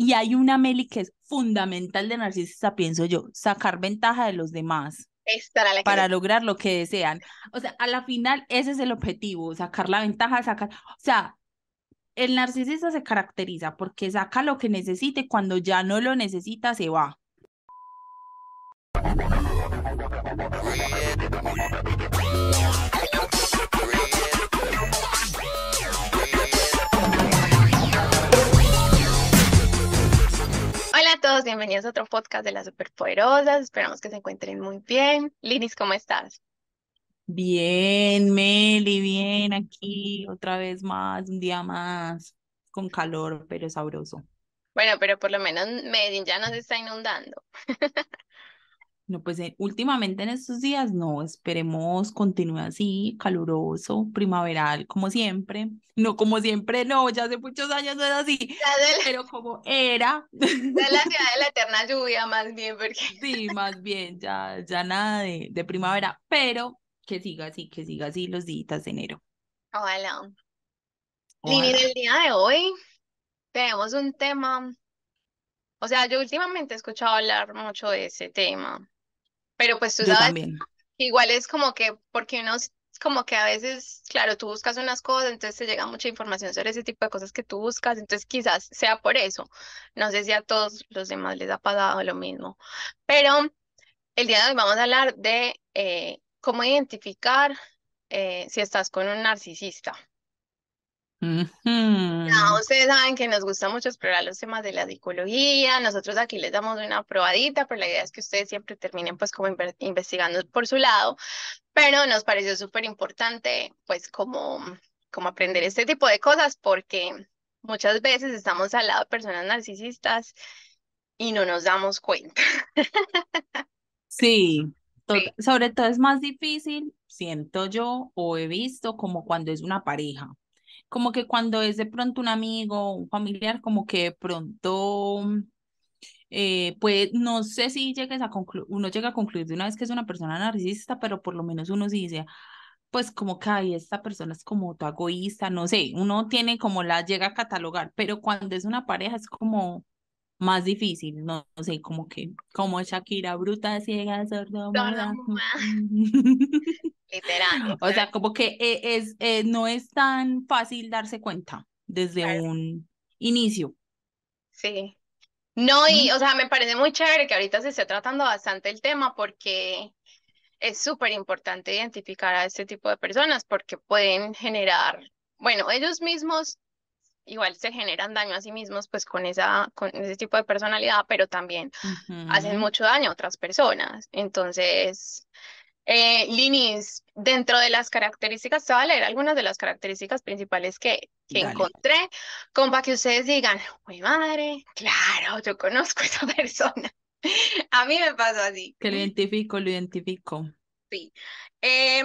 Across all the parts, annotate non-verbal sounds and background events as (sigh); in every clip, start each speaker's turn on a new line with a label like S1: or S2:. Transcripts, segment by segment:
S1: Y hay una Meli que es fundamental de narcisista, pienso yo, sacar ventaja de los demás para lograr lo que desean. O sea, a la final ese es el objetivo, sacar la ventaja, sacar, o sea, el narcisista se caracteriza porque saca lo que necesite, cuando ya no lo necesita se va.
S2: Todos, bienvenidos a otro podcast de las Superpoderosas. Esperamos que se encuentren muy bien. Linis, ¿cómo estás?
S1: Bien, Meli, bien aquí, otra vez más, un día más, con calor, pero sabroso.
S2: Bueno, pero por lo menos Medellín ya nos está inundando. (laughs)
S1: No, pues eh, últimamente en estos días no, esperemos continúe así, caluroso, primaveral, como siempre. (laughs) No, como siempre, no, ya hace muchos años no es así, pero como era. (laughs)
S2: De la ciudad de la (laughs) eterna lluvia, más bien, porque.
S1: Sí, más bien, ya, ya nada de, de primavera, pero que siga así, que siga así los días de enero.
S2: Ojalá. Lini, del día de hoy tenemos un tema. O sea, yo últimamente he escuchado hablar mucho de ese tema pero pues tú sabes, igual es como que, porque uno como que a veces, claro, tú buscas unas cosas, entonces te llega mucha información sobre ese tipo de cosas que tú buscas, entonces quizás sea por eso. No sé si a todos los demás les ha pasado lo mismo, pero el día de hoy vamos a hablar de eh, cómo identificar eh, si estás con un narcisista. No, ustedes saben que nos gusta mucho explorar los temas de la psicología. Nosotros aquí les damos una probadita, pero la idea es que ustedes siempre terminen pues como investigando por su lado. Pero nos pareció súper importante pues como, como aprender este tipo de cosas porque muchas veces estamos al lado de personas narcisistas y no nos damos cuenta. (laughs)
S1: Sí, sí. sobre todo es más difícil, siento yo, o he visto como cuando es una pareja como que cuando es de pronto un amigo, un familiar, como que de pronto, eh, pues no sé si llegues a concluir, uno llega a concluir de una vez que es una persona narcisista, pero por lo menos uno sí dice, pues como que ay, esta persona es como tu egoísta, no sé, uno tiene como la llega a catalogar, pero cuando es una pareja es como más difícil, no, sé, como que, como Shakira, bruta, ciega, sorda, (laughs)
S2: Literal. (laughs)
S1: O sea, como que eh, es, eh, no es tan fácil darse cuenta desde un inicio.
S2: Sí. No, y, o sea, me parece muy chévere que ahorita se esté tratando bastante el tema porque es súper importante identificar a este tipo de personas porque pueden generar, bueno, ellos mismos igual se generan daño a sí mismos pues con esa con ese tipo de personalidad, pero también hacen mucho daño a otras personas. Entonces, eh, Linis, dentro de las características, te voy a leer algunas de las características principales que, que encontré, como para que ustedes digan, uy madre, claro, yo conozco a esa (laughs) persona. a mí me pasó así.
S1: Que lo identifico, lo identifico.
S2: Sí. Eh,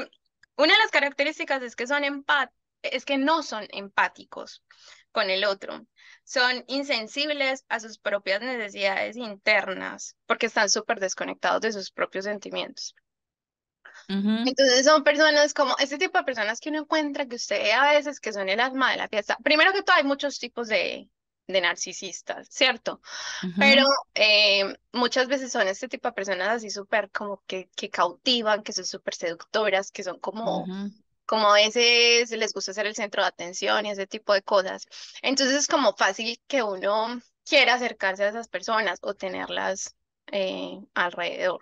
S2: una de las características es que son empat es que no son empáticos con el otro. Son insensibles a sus propias necesidades internas porque están súper desconectados de sus propios sentimientos. Entonces son personas como este tipo de personas que uno encuentra que usted a veces que son el alma de la fiesta. Primero que todo hay muchos tipos de, de narcisistas, ¿cierto? Pero eh, muchas veces son este tipo de personas así súper como que, que cautivan, que son súper seductoras, que son como, como a veces les gusta ser el centro de atención y ese tipo de cosas. Entonces es como fácil que uno quiera acercarse a esas personas o tenerlas eh, alrededor.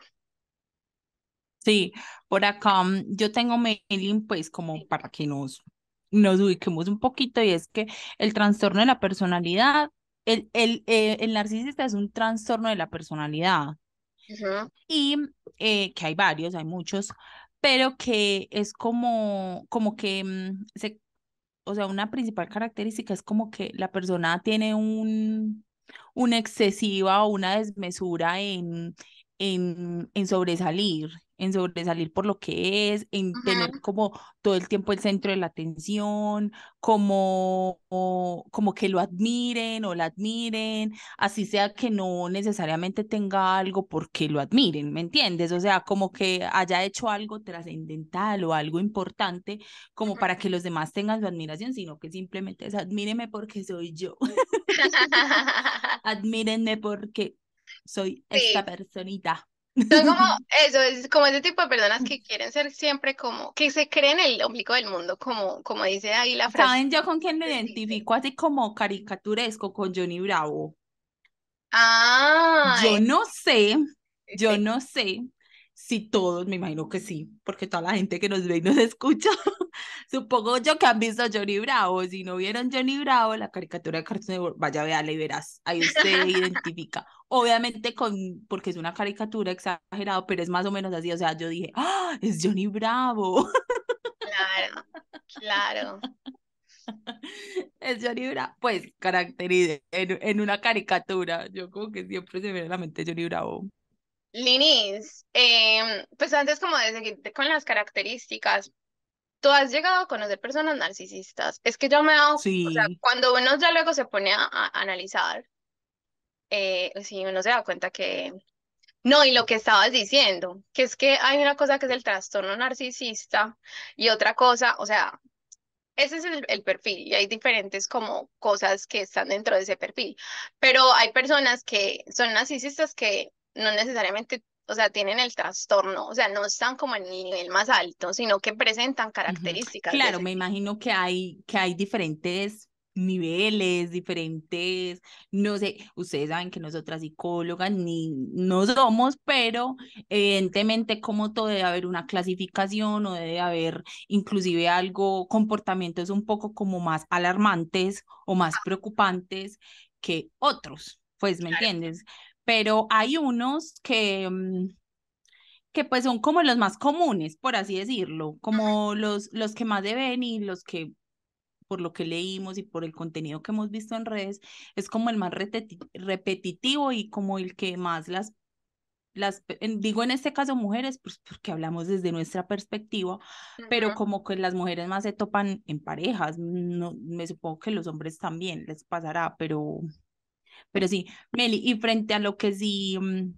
S1: Sí, por acá mm, yo tengo mailing, pues como para que nos, nos ubiquemos un poquito, y es que el trastorno de la personalidad, el, el, eh, el narcisista es un trastorno de la personalidad. Y eh, que hay varios, hay muchos, pero que es como, como que, mm, se, o sea, una principal característica es como que la persona tiene un, una excesiva o una desmesura en, en, en sobresalir, en sobresalir por lo que es, en tener como todo el tiempo el centro de la atención, como, como que lo admiren o la admiren, así sea que no necesariamente tenga algo porque lo admiren, ¿me entiendes? O sea, como que haya hecho algo trascendental o algo importante como para que los demás tengan su admiración, sino que simplemente es admíreme porque soy yo. (laughs) (laughs) Admírenme porque soy esta personita.
S2: Son como (laughs) eso, es como ese tipo de personas que quieren ser siempre como, que se creen el ombligo del mundo, como, como dice ahí la frase.
S1: ¿Saben yo con quién me identifico? Así como caricaturesco con Johnny Bravo.
S2: Ah.
S1: Yo no sé, yo no sé si todos, me imagino que sí, porque toda la gente que nos ve y nos (laughs) escucha, supongo yo que han visto Johnny Bravo. Si no vieron Johnny Bravo, la caricatura de Cartoon Network, vaya, véala y verás. Ahí usted (laughs) identifica. Obviamente, con, porque es una caricatura exagerada, pero es más o menos así. O sea, yo dije, ¡ah! Es Johnny Bravo.
S2: Claro, claro. (laughs)
S1: Es Johnny Bravo. Pues, caracteriza en, en una caricatura. Yo como que siempre se me viene a la mente Johnny Bravo.
S2: Linis, em, pues antes como de seguirte con las características, tú has llegado a conocer personas narcisistas. Es que yo me he dado, o sea, cuando uno ya luego se pone a, analizar, eh, sí, uno se da cuenta que, no, y lo que estabas diciendo, que es que hay una cosa que es el trastorno narcisista y otra cosa, o sea, ese es el, el, perfil y hay diferentes como cosas que están dentro de ese perfil, pero hay personas que son narcisistas que no necesariamente, o sea, tienen el trastorno, o sea, no están como en el nivel más alto, sino que presentan características.
S1: Claro, me imagino que hay, que hay diferentes niveles, diferentes, no sé, ustedes saben que nosotras psicólogas ni no somos, pero evidentemente como todo debe haber una clasificación o debe haber inclusive algo, comportamientos un poco como más alarmantes o más preocupantes que otros, pues, ¿me entiendes? Pero hay unos que, mm, que pues son como los más comunes, por así decirlo, como los, los que más deben y los que por lo que leímos y por el contenido que hemos visto en redes, es como el más repetitivo y como el que más las, las digo en este caso mujeres, pues porque hablamos desde nuestra perspectiva, pero como que las mujeres más se topan en parejas, no, me supongo que los hombres también les pasará, pero pero sí, Meli, y frente a lo que sí mm,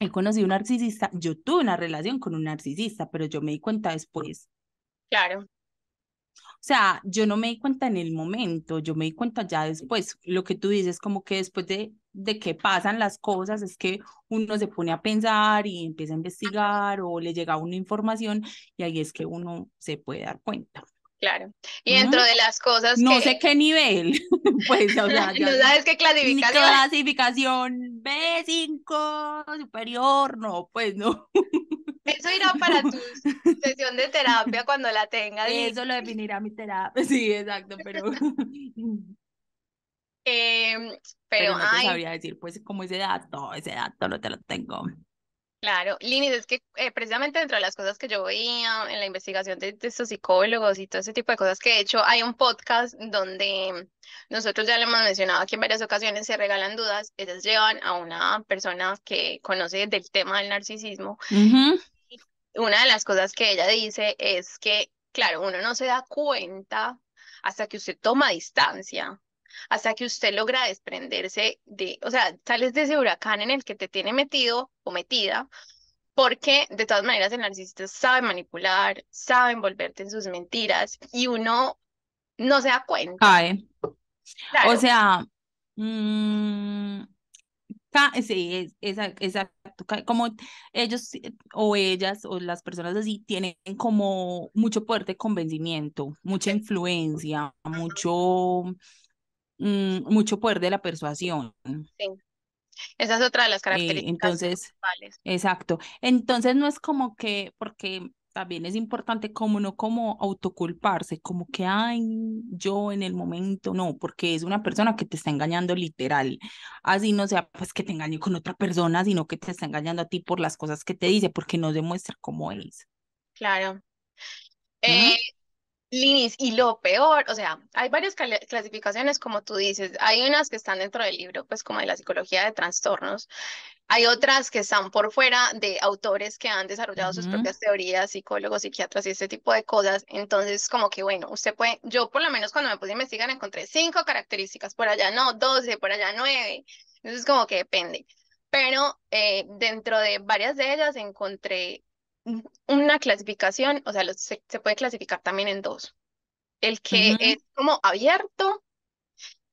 S1: he conocido un narcisista, yo tuve una relación con un narcisista, pero yo me di cuenta después.
S2: Claro.
S1: O sea, yo no me di cuenta en el momento, yo me di cuenta ya después. Lo que tú dices, como que después de, de que pasan las cosas, es que uno se pone a pensar y empieza a investigar o le llega una información y ahí es que uno se puede dar cuenta.
S2: Claro. Y dentro de las cosas
S1: no sé qué nivel, (laughs) pues, o sea, (laughs)
S2: no sabes qué clasificación.
S1: Clasificación B5 superior, no, pues no. (laughs)
S2: Eso irá para tu sesión de terapia cuando la tengas.
S1: Eso lo definirá mi terapia, sí, exacto, pero...
S2: Em, pero,
S1: pero, no te sabría decir, pues, como ese dato, ese dato no te lo tengo.
S2: Claro, Linis, es que eh, precisamente dentro de las cosas que yo veía en la investigación de, estos psicólogos y todo ese tipo de cosas que he hecho, hay un podcast donde nosotros ya lo hemos mencionado aquí en varias ocasiones, se regalan dudas, ellas llevan a una persona que conoce del tema del narcisismo. Una de las cosas que ella dice es que, claro, uno no se da cuenta hasta que usted toma distancia hasta que usted logra desprenderse de, o sea, sales de ese huracán en el que te tiene metido o metida, porque de todas maneras el narcisista sabe manipular, sabe envolverte en sus mentiras y uno no se da cuenta.
S1: O sea, mmm, sí, es, exacto, como ellos o ellas o las personas así tienen como mucho poder de convencimiento, mucha influencia, mucho Mm, mucho poder de la persuasión.
S2: Sí. Esa es otra de las eh, características.
S1: entonces, exacto. Entonces no es como que, porque también es importante como no como autoculparse, como que, ay, yo en el momento, no, porque es una persona que te está engañando literal. Así no sea, pues que te engañe con otra persona, sino que te está engañando a ti por las cosas que te dice, porque no demuestra cómo es.
S2: Claro. Eh, Linis, y lo peor, o sea, hay varias clasificaciones, como tú dices, hay unas que están dentro del libro, pues como de la psicología de trastornos, hay otras que están por fuera de autores que han desarrollado sus
S1: Ujú,
S2: propias teorías, psicólogos, psiquiatras y este tipo de cosas, entonces como que bueno, usted puede, yo por lo menos cuando me puse a investigar encontré cinco características, por allá no, doce, por allá nueve, entonces como que depende, pero eh, dentro de varias de ellas encontré una clasificación, o sea, los- se, se puede clasificar también en dos. El que es como abierto,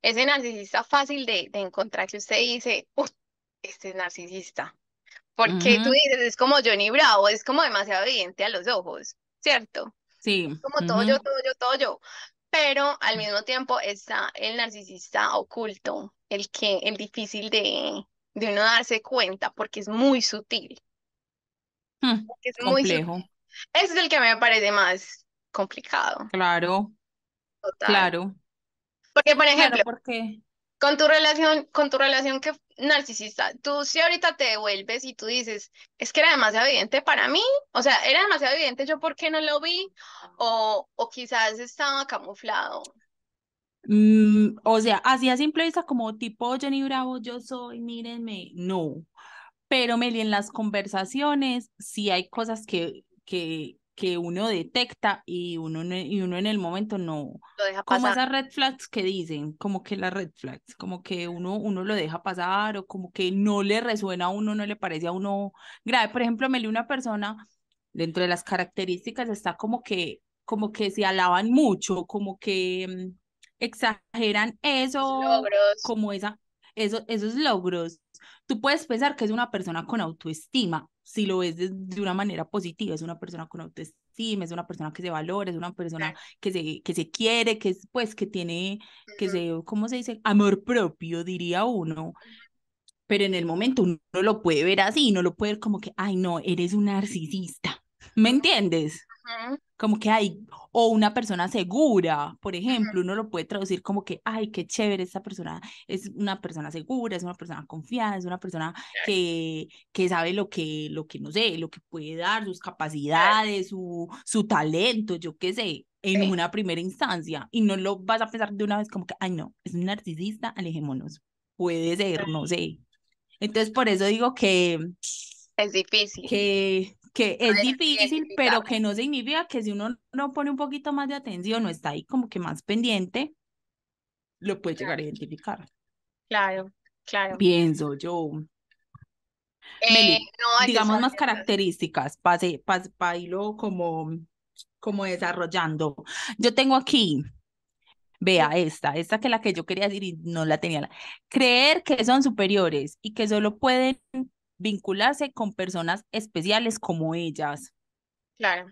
S2: ese narcisista fácil de, de encontrar que usted dice, uff, este es narcisista. Porque tú
S1: ujú,
S2: dices, es como Johnny Bravo, es como demasiado evidente a los ojos, ¿cierto?
S1: Sí.
S2: Como todo yo, todo yo, todo yo. Pero al mismo tiempo está el narcisista oculto, el que, el difícil de, de uno darse cuenta, porque es muy sutil,
S1: mm,
S2: porque es muy.
S1: Complejo.
S2: Ese es el que me parece más complicado,
S1: Claro,
S2: total.
S1: claro,
S2: Porque, por
S1: claro,
S2: ejemplo,
S1: porque
S2: con tu relación, con tu relación que narcisista, tú si ahorita te devuelves y tú dices, es que era demasiado evidente para mí, o sea, era demasiado evidente, yo por qué no lo vi, o, o quizás estaba camuflado.
S1: Mm, o sea, así a simple vista como tipo Jenny Bravo, yo soy, mírenme, no. Pero Meli, en las conversaciones sí hay cosas que, que, que uno detecta y uno, no- y uno en el momento no,
S2: Lo deja
S1: como
S2: pasar.
S1: esas red flags que dicen, como que las red flags, como que uno, uno lo deja pasar o como que no le resuena a uno, no le parece a uno grave. Por ejemplo, Meli, una persona, dentro de las características está como que, como que se alaban mucho, como que mm, exageran eso,
S2: logros.
S1: como esa, eso, esos logros. Tú puedes pensar que es una persona con autoestima, si lo ves de, de una manera positiva, es una persona con autoestima, es una persona que se valora, es una persona que se, que se quiere, que es, pues, que tiene, que se, ¿cómo se dice? Amor propio, diría uno. Pero en el momento uno no lo puede ver así, no lo puede ver como que, ay, no, eres un narcisista. ¿Me entiendes?
S2: ujú,
S1: como que hay, o una persona segura, por ejemplo, uno lo puede traducir como que, ay, qué chévere, esta persona es una persona segura, es una persona confiada, es una persona que, que sabe lo que, lo que, no sé, lo que puede dar, sus capacidades, su, su talento, yo qué sé, en
S2: sí,
S1: una primera instancia, y no lo vas a pensar de una vez como que, ay, no, es un narcisista, alejémonos, puede ser, no sé. Entonces, por eso digo que
S2: Es difícil.
S1: que, que es difícil, pero que no significa que si uno no pone un poquito más de atención o está ahí como que más pendiente, lo puede llegar a identificar.
S2: Claro, claro.
S1: Pienso yo.
S2: Eh,
S1: Meli,
S2: no,
S1: digamos más características para irlo como, como desarrollando. Yo tengo aquí, vea esta, esta que es la que yo quería decir y no la tenía. Creer que son superiores y que solo pueden vincularse con personas especiales como ellas.
S2: Claro,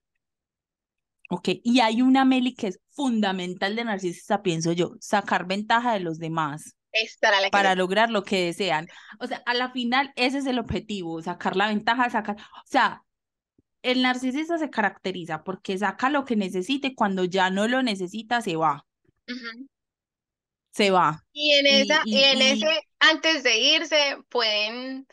S1: Ok, y hay una Meli que es fundamental de narcisista, pienso yo, sacar ventaja de los demás
S2: esta que
S1: para lograr lo que desean. O sea, a la final ese es el objetivo, sacar la ventaja, sacar, o sea, el narcisista se caracteriza porque saca lo que necesite, cuando ya no lo necesita, se va, se va.
S2: Y en esa, y
S1: Y,
S2: en ese, antes de irse, pueden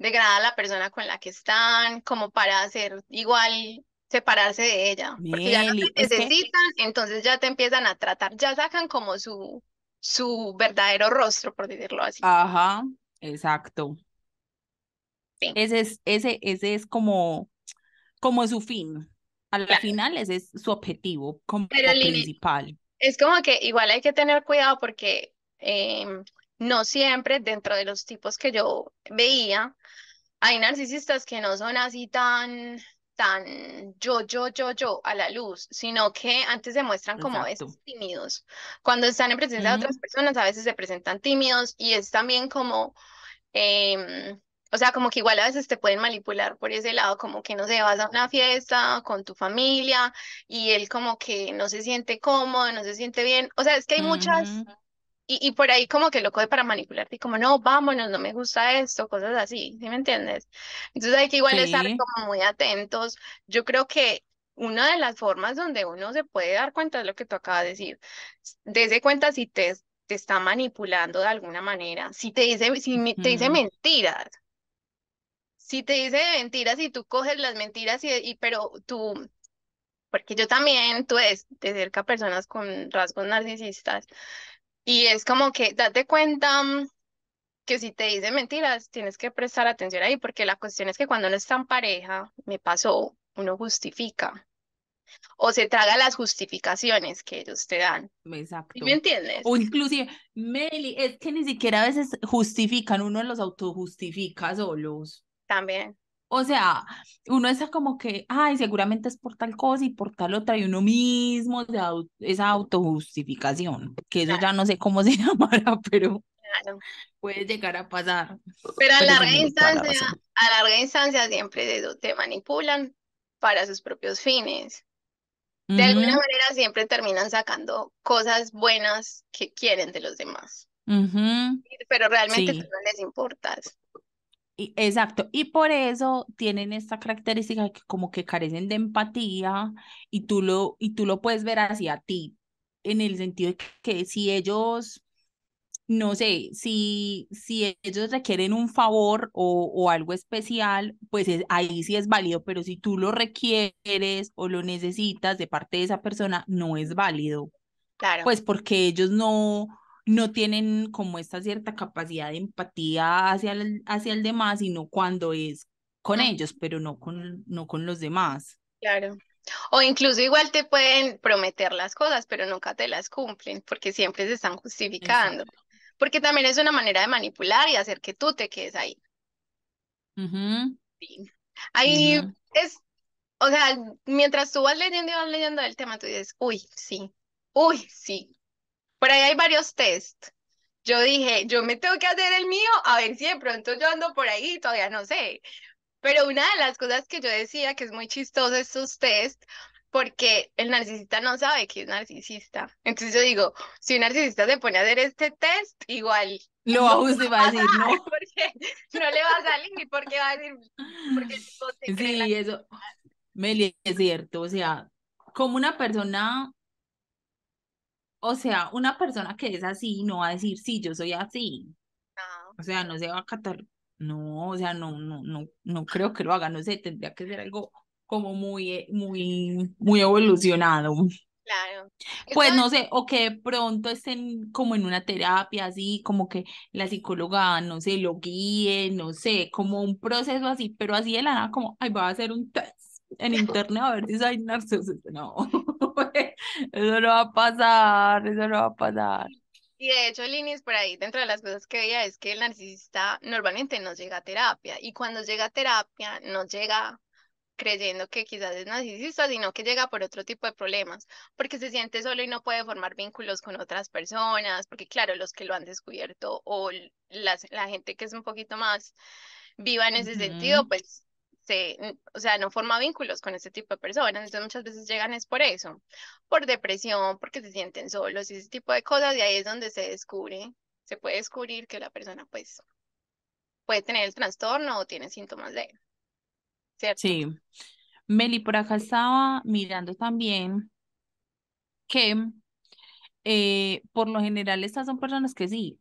S2: degradar a la persona con la que están, como para hacer igual, separarse de ella,
S1: y
S2: porque ya no te
S1: que,
S2: necesitan, entonces ya te empiezan a tratar, ya sacan como su, su verdadero rostro, por decirlo así.
S1: ajá, exacto.
S2: Sí,
S1: Ese es, ese, ese es como, como su fin. A la
S2: claro.
S1: final ese es su objetivo como
S2: Pero
S1: principal.
S2: Es como que igual hay que tener cuidado porque em, no siempre dentro de los tipos que yo veía, hay narcisistas que no son así tan, tan yo, yo, yo, yo a la luz, sino que antes se muestran como a
S1: Exacto.
S2: veces tímidos. Cuando están en presencia de otras personas, a veces se presentan tímidos y es también como Em, o sea, como que igual a veces te pueden manipular por ese lado, como que no sé, vas a una fiesta con tu familia y él como que no se siente cómodo, no se siente bien. O sea, es que hay muchas, y, y por ahí como que lo coge para manipularte, y como no, vámonos, no me gusta esto, cosas así, ¿sí me entiendes? Entonces hay que igual estar como muy atentos. Yo creo que una de las formas donde uno se puede dar cuenta es lo que tú acabas de decir. Dese cuenta si te te está manipulando de alguna manera, si te dice, si me- te dice mentiras, si te dice mentiras y tú coges las mentiras y, y pero tú porque yo también tuve de cerca personas con rasgos narcisistas y es como que date cuenta mm, que si te dicen mentiras, tienes que prestar atención ahí, porque la cuestión es que cuando uno está en pareja, me pasó, uno justifica o se traga las justificaciones que ellos te dan.
S1: Exacto.
S2: ¿Me entiendes?
S1: O inclusive, Meli, es que ni siquiera a veces justifican, uno los autojustifica solos.
S2: También.
S1: O sea, uno está como que, ay, seguramente es por tal cosa y por tal otra, y uno mismo de esa autojustificación, que eso ya no sé cómo (laughs) se llamará, pero puede llegar a pasar.
S2: Pero a larga instancia, a larga instancia siempre te manipulan para sus propios fines. De alguna manera siempre terminan sacando cosas buenas que quieren de los demás. Pero realmente no les importas.
S1: Exacto, y por eso tienen esta característica que como que carecen de empatía y tú lo, y tú lo puedes ver hacia ti, en el sentido de que si ellos no sé, si, si ellos requieren un favor o, o algo especial, pues ahí sí es válido, pero si tú lo requieres o lo necesitas de parte de esa persona, no es válido.
S2: Claro.
S1: Pues porque ellos no, no tienen como esta cierta capacidad de empatía hacia el, hacia el demás, sino cuando es con ellos, pero no con, no con los demás.
S2: Claro. O incluso igual te pueden prometer las cosas, pero nunca te las cumplen, porque siempre se están justificando porque también es una manera de manipular y hacer que tú te quedes ahí. sí. Ahí es, o sea, mientras tú vas leyendo y vas leyendo el tema, tú dices, uy, sí, uy, sí. Por ahí hay varios test. Yo dije, yo me tengo que hacer el mío, a ver si de pronto yo ando por ahí, todavía no sé. Pero una de las cosas que yo decía que es muy chistoso estos test, porque el narcisista no sabe que es narcisista. Entonces yo digo, si un narcisista se pone a hacer este test, igual.
S1: Lo va a decir, ¿no?
S2: Porque no le va a salir, porque va a decir, porque
S1: Sí, eso, Meli, es cierto, o sea, como una persona, o sea, una persona que es así no va a decir, sí, yo soy así. O sea, no se va a acatar, no, o sea, no, no, no, no creo que lo haga, no sé, tendría que ser algo como muy, eh, muy, muy evolucionado.
S2: Claro.
S1: Pues no sé, o que pronto estén como en una terapia así, como que la psicóloga, no sé, lo guíe, no sé, como un proceso así, pero así de la nada, como, ay, voy a hacer un test en (laughs) internet a ver si soy narcisista. No, (laughs) (laughs) eso no va a pasar, eso no va a pasar.
S2: Y de hecho, Linis, por ahí, dentro de las cosas que veía, es que el narcisista normalmente no llega a terapia, y cuando llega a terapia, no llega creyendo que quizás es narcisista, sino que llega por otro tipo de problemas, porque se siente solo y no puede formar vínculos con otras personas, porque claro, los que lo han descubierto o la gente que es un poquito más viva en ese sentido, pues se, o sea, no forma vínculos con ese tipo de personas, entonces muchas veces llegan es por eso, por depresión, porque se sienten solos y ese tipo de cosas, y ahí es donde se descubre, se puede descubrir que la persona pues puede tener el trastorno o tiene síntomas de
S1: Sí. Meli, por acá estaba mirando también que eh, por lo general estas son personas que sí,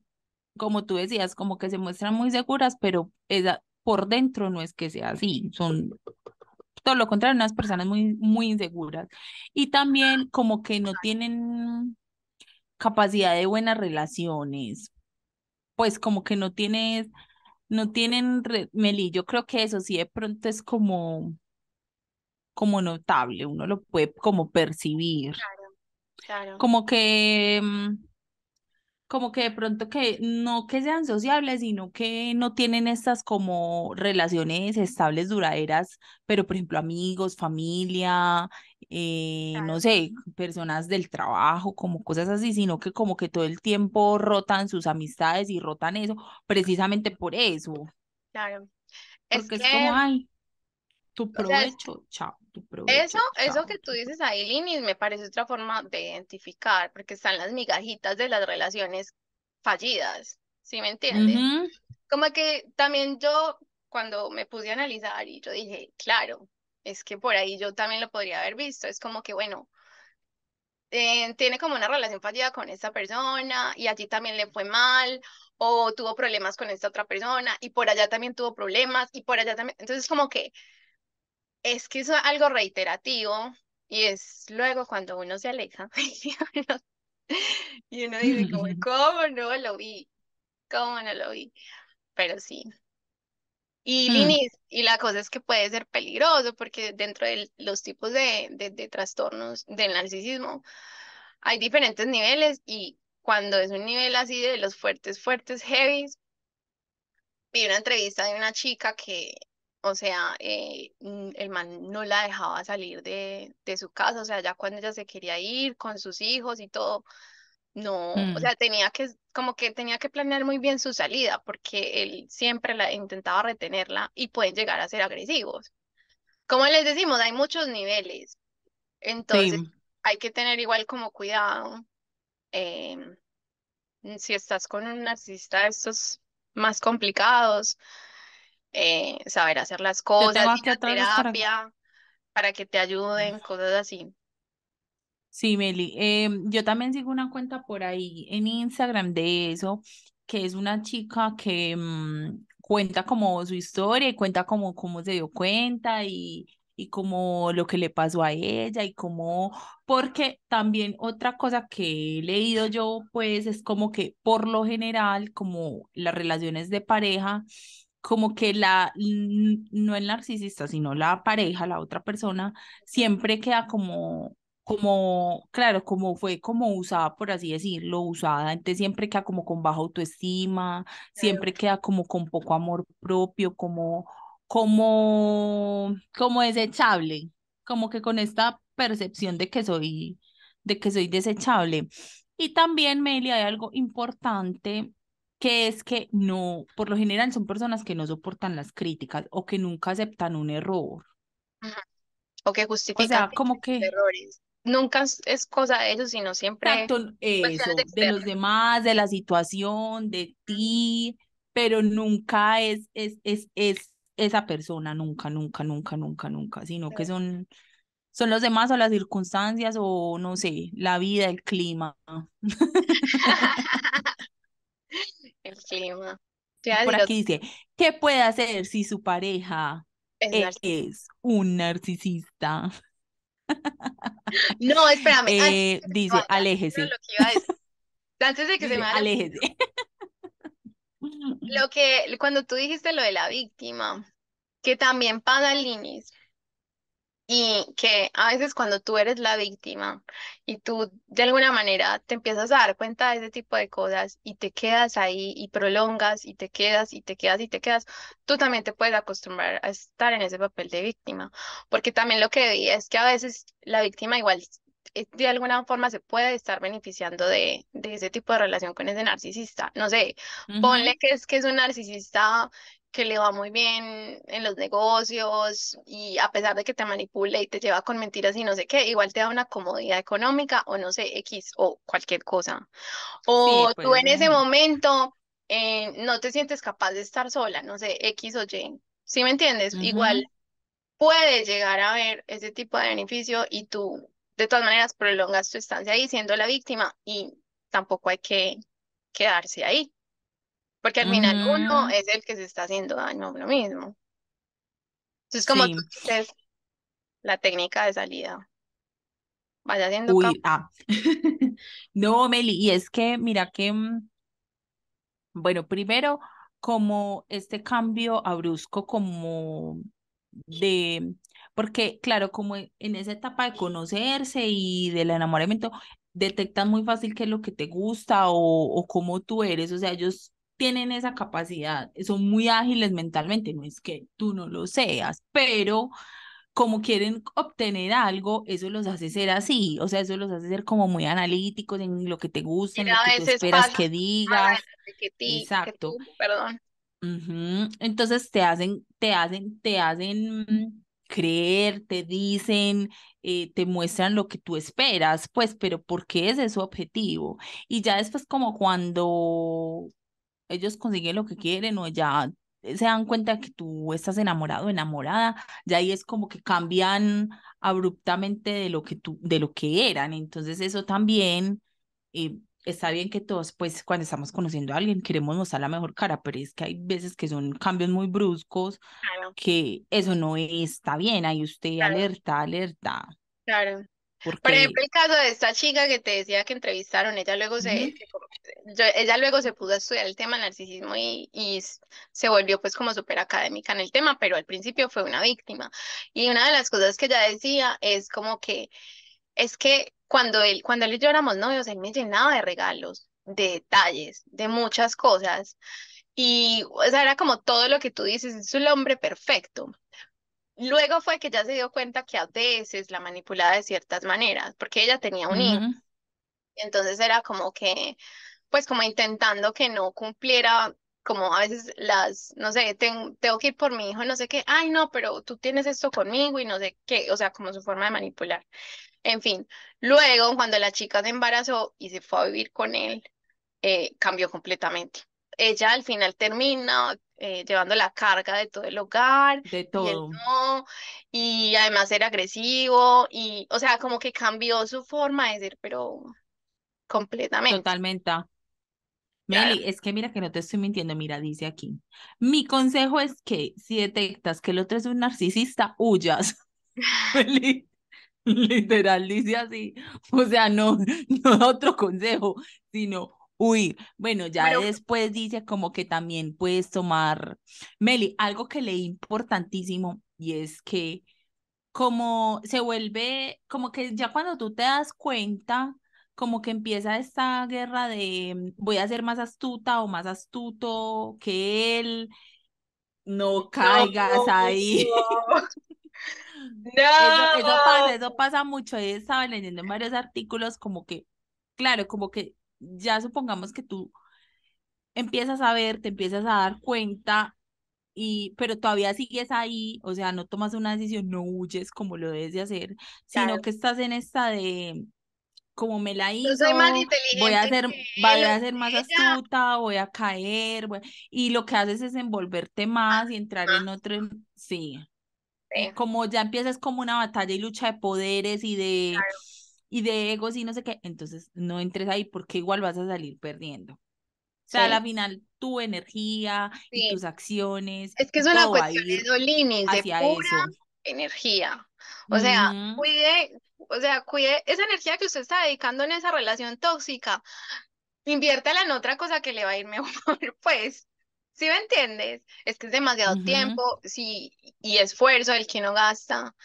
S1: como tú decías, como que se muestran muy seguras, pero esa, por dentro no es que sea así, son todo lo contrario, unas personas muy, muy inseguras. Y también como que no tienen capacidad de buenas relaciones, pues como que no tienes no tienen, Meli, yo creo que eso sí de pronto es como, como notable, uno lo puede como percibir.
S2: Claro, claro.
S1: Como que, mm, como que de pronto que no que sean sociables, sino que no tienen estas como relaciones estables, duraderas, pero por ejemplo amigos, familia, eh, no sé, personas del trabajo, como cosas así, sino que como que todo el tiempo rotan sus amistades y rotan eso, precisamente por eso.
S2: Claro.
S1: Porque es, como, ay, tu provecho, chao, provecho.
S2: Eso, eso que tú dices ahí, Linis, me parece otra forma de identificar, porque están las migajitas de las relaciones fallidas, ¿sí me entiendes? Como que también yo, cuando me puse a analizar y yo dije, claro, es que por ahí yo también lo podría haber visto, es como que, bueno, eh, tiene como una relación fallida con esta persona y a ti también le fue mal o tuvo problemas con esta otra persona y por allá también tuvo problemas y por allá también, entonces como que es que es algo reiterativo Y es luego cuando uno se aleja (laughs) y uno dice como, (laughs) ¿cómo no lo vi? ¿Cómo no lo vi? Pero sí. Y,
S1: Mm,
S2: y la cosa es que puede ser peligroso porque dentro de los tipos de, de, de trastornos del narcisismo hay diferentes niveles y cuando es un nivel así de los fuertes, fuertes, heavy, vi una entrevista de una chica que, o sea, eh, mm, el man no la dejaba salir de, de su casa, o sea, ya cuando ella se quería ir con sus hijos y todo, no, o
S1: mm,
S2: sea, tenía que, como que tenía que planear muy bien su salida, porque él siempre la intentaba retenerla y pueden llegar a ser agresivos. Como les decimos, hay muchos niveles, entonces
S1: sí,
S2: hay que tener igual como cuidado. em, si estás con un narcisista estos más complicados, eh, saber hacer las cosas, ir a
S1: vez para...
S2: terapia para que te ayuden, cosas así.
S1: Sí, Meli, em, yo también sigo una cuenta por ahí en Instagram de eso, que es una chica que mm, cuenta como su historia y cuenta como cómo se dio cuenta y, y como lo que le pasó a ella y cómo, porque también otra cosa que he leído yo, pues es como que por lo general, como las relaciones de pareja, como que la, no el narcisista, sino la pareja, la otra persona, siempre queda como como, claro, como fue como usada, por así decirlo, usada, entonces siempre queda como con baja autoestima, siempre queda como con poco amor propio, como, como, como desechable, como que con esta percepción de que soy, de que soy desechable. Y también, Meli, hay algo importante que es que no, por lo general son personas que no soportan las críticas o que nunca aceptan un error.
S2: O que
S1: O
S2: justifican
S1: sea, como que
S2: errores. Nunca es cosa de ellos, sino siempre
S1: Exacto, eso, de los demás, de la situación, de ti, pero nunca es, es, es, es esa persona, nunca, nunca, nunca, nunca, nunca, sino que son, son los demás o las circunstancias o no sé, la vida, el clima. (laughs) (laughs)
S2: El clima. Te iba a
S1: Por aquí dice, ¿qué puede hacer si su pareja
S2: es
S1: es un narcisista? (laughs)
S2: No, espérame,
S1: Eh, dice, aléjese,
S2: lo que iba a decir, (laughs) antes de que se me
S1: aléjese.
S2: lo que, cuando tú dijiste lo de la víctima, que también pasa al inicio. Y que a veces cuando tú eres la víctima y tú de alguna manera te empiezas a dar cuenta de ese tipo de cosas y te quedas ahí y prolongas y te quedas y te quedas y te quedas, tú también te puedes acostumbrar a estar en ese papel de víctima. Porque también lo que vi es que a veces la víctima igual eh, de alguna forma se puede estar beneficiando de, de ese tipo de relación con ese narcisista. No sé, ponle que es que es un narcisista que le va muy bien en los negocios y a pesar de que te manipule y te lleva con mentiras y no sé qué, igual te da una comodidad económica o no sé, X o cualquier cosa.
S1: Sí,
S2: O tú en ese momento eh, no te sientes capaz de estar sola, no sé, X o Y. ¿Sí me entiendes? Igual puede llegar a haber ese tipo de beneficio y tú de todas maneras prolongas tu estancia ahí siendo la víctima y tampoco hay que quedarse ahí. Porque al final uno
S1: ujú,
S2: es el que se está haciendo daño a uno mismo. Entonces, como tú dices, la técnica de salida, vaya haciendo
S1: Uy, ah. (laughs) No, Meli, y es que mira que, mm, bueno, primero, como este cambio abrusco como de, porque claro, como en en esa etapa de conocerse y del enamoramiento, detectan muy fácil qué es lo que te gusta o, o cómo tú eres, o sea, ellos tienen esa capacidad, son muy ágiles mentalmente, no es que tú no lo seas, pero como quieren obtener algo, eso los hace ser así, o sea, eso los hace ser como muy analíticos en lo que te gusta, en lo que tú esperas
S2: pasa
S1: que digas.
S2: adelante que ti, que
S1: Exacto.
S2: tú, perdón.
S1: Entonces te hacen, te hacen, te hacen creer, te dicen, eh, te muestran lo que tú esperas, pues, pero ¿por qué ese es su objetivo? Y ya después como cuando ellos consiguen lo que quieren o ya se dan cuenta que tú estás enamorado enamorada, ya ahí es como que cambian abruptamente de lo que tú, de lo que eran. Entonces eso también eh, está bien que todos, pues cuando estamos conociendo a alguien queremos mostrar la mejor cara, pero es que hay veces que son cambios muy bruscos
S2: Claro,
S1: que eso no está bien, ahí usted
S2: claro.
S1: alerta, alerta.
S2: Claro. Por
S1: Porque,
S2: ejemplo, el caso de esta chica que te decía que entrevistaron, ella luego se, yo- ella luego se pudo a estudiar el tema narcisismo y, y se volvió pues como súper académica en el tema, pero al principio fue una víctima. Y una de las cosas que ella decía es como que, es que cuando él, cuando él y yo éramos novios, él me llenaba de regalos, de detalles, de muchas cosas. Y o sea, era como todo lo que tú dices, es el hombre perfecto. Luego fue que ya se dio cuenta que a veces la manipulaba de ciertas maneras, porque ella tenía un hijo,
S1: ujú,
S2: entonces era como que, pues como intentando que no cumpliera, como a veces las, no sé, ten- tengo que ir por mi hijo, no sé qué, ay no, pero tú tienes esto conmigo y no sé qué, o sea, como su forma de manipular. En fin, luego cuando la chica se embarazó y se fue a vivir con él, eh, cambió completamente. Ella al final termina eh, llevando la carga de todo el hogar
S1: de
S2: y él
S1: todo,
S2: no, y además era agresivo y, o sea, como que cambió su forma de ser, pero completamente.
S1: totalmente.
S2: Claro.
S1: Meli, es que mira que no te estoy mintiendo, mira, dice aquí. Mi consejo es que si detectas que el otro es un narcisista, huyas. (laughs) Li- Literal, dice así. O sea, no, (laughs) no otro consejo, sino huir. Bueno, ya después dice como que también puedes tomar, Meli, algo que leí importantísimo y es que como se vuelve, como que ya cuando tú te das cuenta, como que empieza esta guerra de mm, voy a ser más astuta o más astuto que él, no caigas
S2: no,
S1: ahí. (laughs) Eso, eso pasa,
S2: no.
S1: eso pasa mucho. He estado leyendo en varios artículos como que, claro, como que ya supongamos que tú empiezas a ver, te empiezas a dar cuenta y, pero todavía sigues ahí, o sea, no tomas una decisión, no huyes como lo debes de hacer,
S2: Claro,
S1: sino que estás en esta de, como me la hizo, voy a ser, voy a ser más astuta, voy a caer, voy- y lo que haces es envolverte más y entrar
S2: Ajá,
S1: en otro, sí. Como ya empiezas como una batalla y lucha de poderes y de,
S2: claro,
S1: y de egos y no sé qué, entonces no entres ahí porque igual vas a salir perdiendo. O sea, a la final tu energía y tus acciones
S2: Es que es una cuestión de Dolinis, de pura
S1: eso.
S2: energía. O sea, cuide, o sea, cuide esa energía que usted está dedicando en esa relación tóxica, inviértala en otra cosa que le va a ir mejor, (laughs) pues. ¿Sí me entiendes? Es que es demasiado tiempo, sí, y esfuerzo el que uno gasta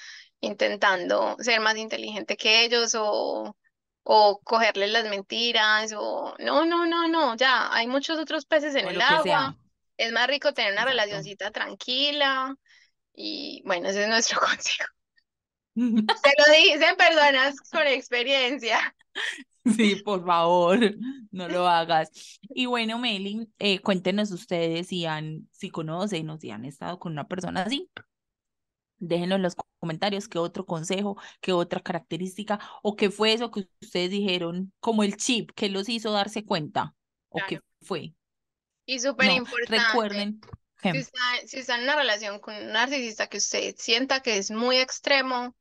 S2: intentando ser más inteligente que ellos o, o cogerles las mentiras o no, no, no, no, ya, hay muchos otros peces en
S1: O
S2: el agua.
S1: sea.
S2: Es más rico tener una
S1: Exacto.
S2: relacioncita tranquila y bueno, ese es nuestro (laughs) consejo. (laughs) Se lo dicen personas con experiencia.
S1: Sí, por favor, no lo hagas. Y bueno, Meli, eh, cuéntenos ustedes si han, si conocen o si han estado con una persona así. Déjenlo en los co- comentarios qué otro consejo, qué otra característica o qué fue eso que ustedes dijeron, como el chip que los hizo darse cuenta o
S2: Claro.
S1: qué fue.
S2: Y súper
S1: No,
S2: importante,
S1: recuerden
S2: si está, si está en una relación con un narcisista que usted sienta que es muy extremo,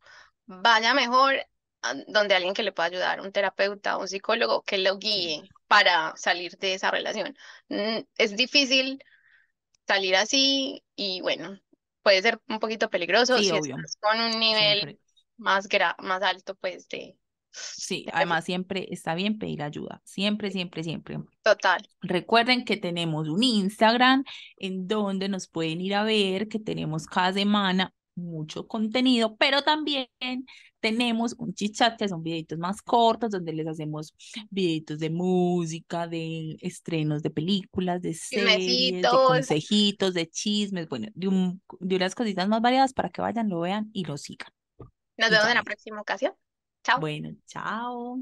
S2: vaya mejor a donde alguien que le pueda ayudar, un terapeuta, un psicólogo que lo guíe para salir de esa relación. Mm, Es difícil salir así y bueno, puede ser un poquito peligroso
S1: sí,
S2: si
S1: obvio,
S2: estás con un nivel
S1: siempre.
S2: más gra- más alto pues de,
S1: Sí,
S2: de
S1: además siempre está bien pedir ayuda, siempre, siempre, siempre.
S2: Total.
S1: Recuerden que tenemos un Instagram en donde nos pueden ir a ver, que tenemos cada semana mucho contenido, pero también tenemos un chichat que son videitos más cortos, donde les hacemos videitos de música, de estrenos de películas, de series, de consejitos, de chismes, bueno, de, un, de unas cositas más variadas para que vayan, lo vean y lo sigan.
S2: Nos
S1: Y
S2: vemos en la próxima ocasión. Chao.
S1: Bueno, chao.